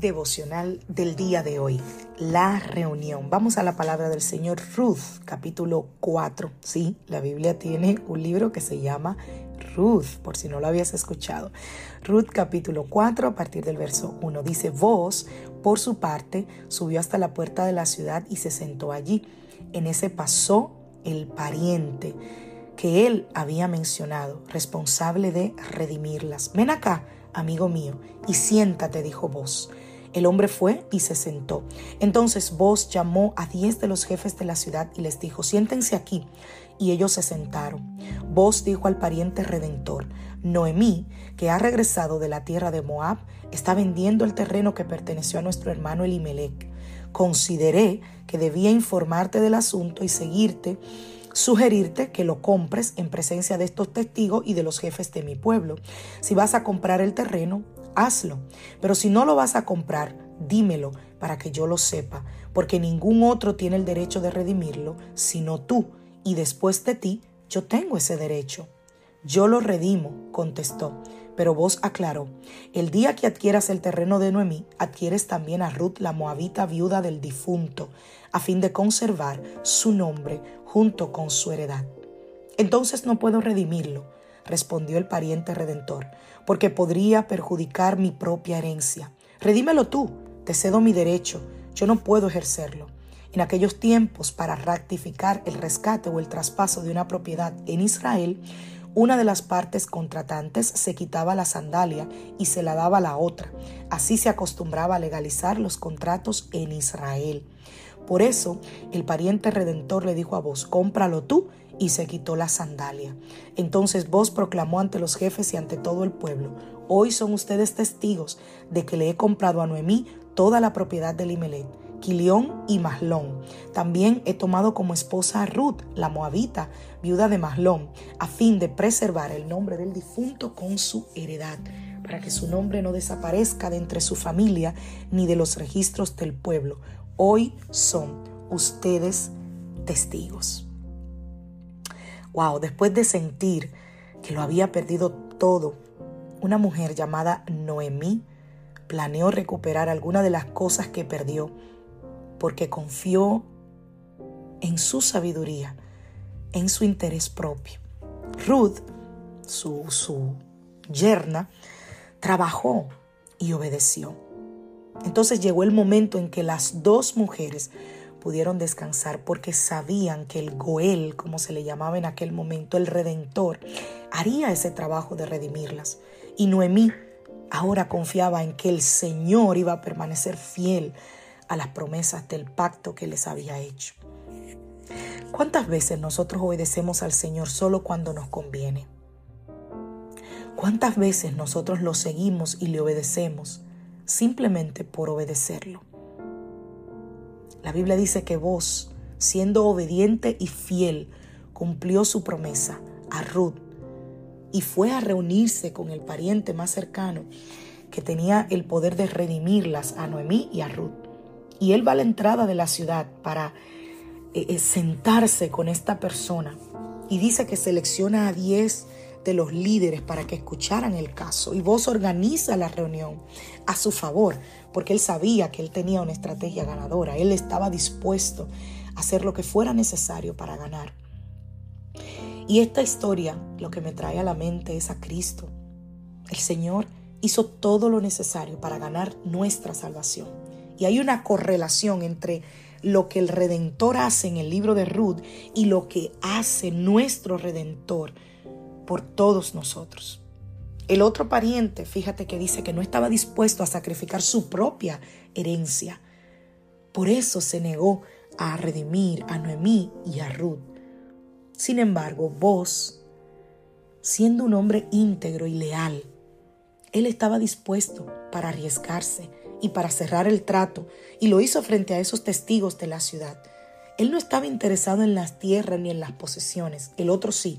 Devocional del día de hoy, la reunión. Vamos a la palabra del Señor Ruth, capítulo 4. Sí, la Biblia tiene un libro que se llama Ruth, por si no lo habías escuchado. Ruth capítulo 4 a partir del verso 1 dice, vos, por su parte, subió hasta la puerta de la ciudad y se sentó allí. En ese pasó el pariente que él había mencionado, responsable de redimirlas. Ven acá, amigo mío, y siéntate, dijo vos. El hombre fue y se sentó. Entonces vos llamó a diez de los jefes de la ciudad y les dijo, siéntense aquí. Y ellos se sentaron. Vos dijo al pariente redentor, Noemí, que ha regresado de la tierra de Moab, está vendiendo el terreno que perteneció a nuestro hermano Elimelech. Consideré que debía informarte del asunto y seguirte sugerirte que lo compres en presencia de estos testigos y de los jefes de mi pueblo. Si vas a comprar el terreno, hazlo. Pero si no lo vas a comprar, dímelo para que yo lo sepa, porque ningún otro tiene el derecho de redimirlo, sino tú, y después de ti yo tengo ese derecho. Yo lo redimo, contestó. Pero vos aclaró, el día que adquieras el terreno de Noemí, adquieres también a Ruth la moabita viuda del difunto, a fin de conservar su nombre junto con su heredad. Entonces no puedo redimirlo, respondió el pariente redentor, porque podría perjudicar mi propia herencia. Redímelo tú, te cedo mi derecho, yo no puedo ejercerlo. En aquellos tiempos, para rectificar el rescate o el traspaso de una propiedad en Israel, una de las partes contratantes se quitaba la sandalia y se la daba a la otra. Así se acostumbraba a legalizar los contratos en Israel. Por eso el pariente redentor le dijo a vos, cómpralo tú y se quitó la sandalia. Entonces vos proclamó ante los jefes y ante todo el pueblo, hoy son ustedes testigos de que le he comprado a Noemí toda la propiedad de Limelet, Quilión y Mahlón. También he tomado como esposa a Ruth, la moabita, viuda de Mahlón, a fin de preservar el nombre del difunto con su heredad, para que su nombre no desaparezca de entre su familia ni de los registros del pueblo. Hoy son ustedes testigos. Wow, después de sentir que lo había perdido todo, una mujer llamada Noemí planeó recuperar alguna de las cosas que perdió porque confió en su sabiduría, en su interés propio. Ruth, su, su yerna, trabajó y obedeció. Entonces llegó el momento en que las dos mujeres pudieron descansar porque sabían que el Goel, como se le llamaba en aquel momento, el Redentor, haría ese trabajo de redimirlas. Y Noemí ahora confiaba en que el Señor iba a permanecer fiel a las promesas del pacto que les había hecho. ¿Cuántas veces nosotros obedecemos al Señor solo cuando nos conviene? ¿Cuántas veces nosotros lo seguimos y le obedecemos simplemente por obedecerlo? La Biblia dice que vos, siendo obediente y fiel, cumplió su promesa a Ruth y fue a reunirse con el pariente más cercano que tenía el poder de redimirlas a Noemí y a Ruth. Y él va a la entrada de la ciudad para eh, eh, sentarse con esta persona y dice que selecciona a 10 de los líderes para que escucharan el caso y vos organiza la reunión a su favor, porque él sabía que él tenía una estrategia ganadora, él estaba dispuesto a hacer lo que fuera necesario para ganar. Y esta historia lo que me trae a la mente es a Cristo. El Señor hizo todo lo necesario para ganar nuestra salvación. Y hay una correlación entre lo que el Redentor hace en el libro de Ruth y lo que hace nuestro Redentor por todos nosotros. El otro pariente, fíjate que dice que no estaba dispuesto a sacrificar su propia herencia Por eso se negó a redimir a Noemí y a Ruth. Sin embargo, vos, siendo un hombre íntegro y leal, él estaba dispuesto para arriesgarse y para cerrar el trato y lo hizo frente a esos testigos de la ciudad. Él no estaba interesado en las tierras ni en las posesiones, el otro sí.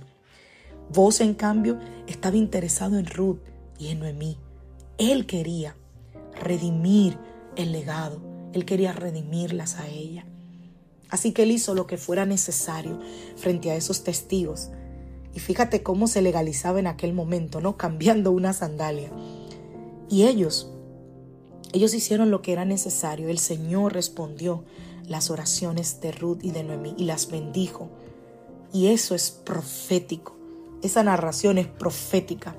Vos, en cambio, estaba interesado en Ruth y en Noemí. Él quería redimir el legado, él quería redimirlas a ella. Así que él hizo lo que fuera necesario frente a esos testigos. Y fíjate cómo se legalizaba en aquel momento, ¿no? Cambiando una sandalia. Y ellos, ellos hicieron lo que era necesario. El Señor respondió las oraciones de Ruth y de Noemí y las bendijo. Y eso es profético. Esa narración es profética.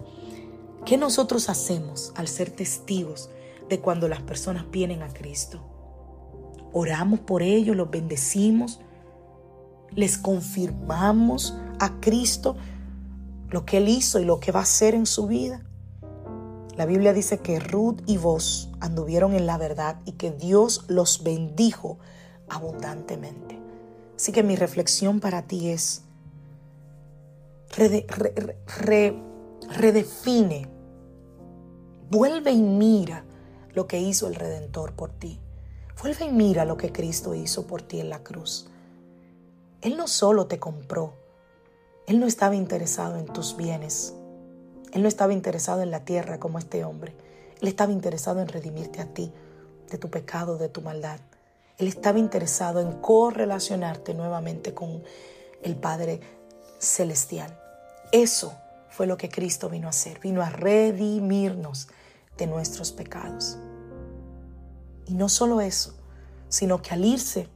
¿Qué nosotros hacemos al ser testigos de cuando las personas vienen a Cristo? Oramos por ellos, los bendecimos, les confirmamos a Cristo lo que Él hizo y lo que va a hacer en su vida. La Biblia dice que Ruth y vos anduvieron en la verdad y que Dios los bendijo abundantemente. Así que mi reflexión para ti es, redefine, vuelve y mira lo que hizo el Redentor por ti. Vuelve y mira lo que Cristo hizo por ti en la cruz. Él no solo te compró, Él no estaba interesado en tus bienes, Él no estaba interesado en la tierra como este hombre, Él estaba interesado en redimirte a ti de tu pecado, de tu maldad. Él estaba interesado en correlacionarte nuevamente con el Padre Celestial. Eso fue lo que Cristo vino a hacer, vino a redimirnos de nuestros pecados. Y no solo eso, sino que al irse,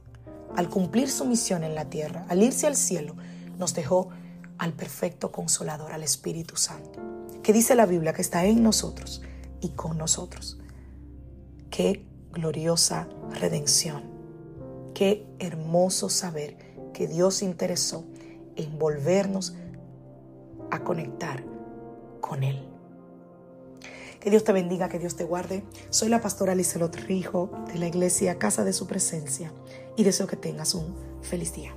al cumplir su misión en la tierra, al irse al cielo, nos dejó al perfecto consolador, al Espíritu Santo, que dice la Biblia que está en nosotros y con nosotros. Qué gloriosa redención. Qué hermoso saber que Dios interesó en volvernos a conectar con Él. Que Dios te bendiga, que Dios te guarde. Soy la pastora Lizelot Rijo de la iglesia Casa de Su Presencia y deseo que tengas un feliz día.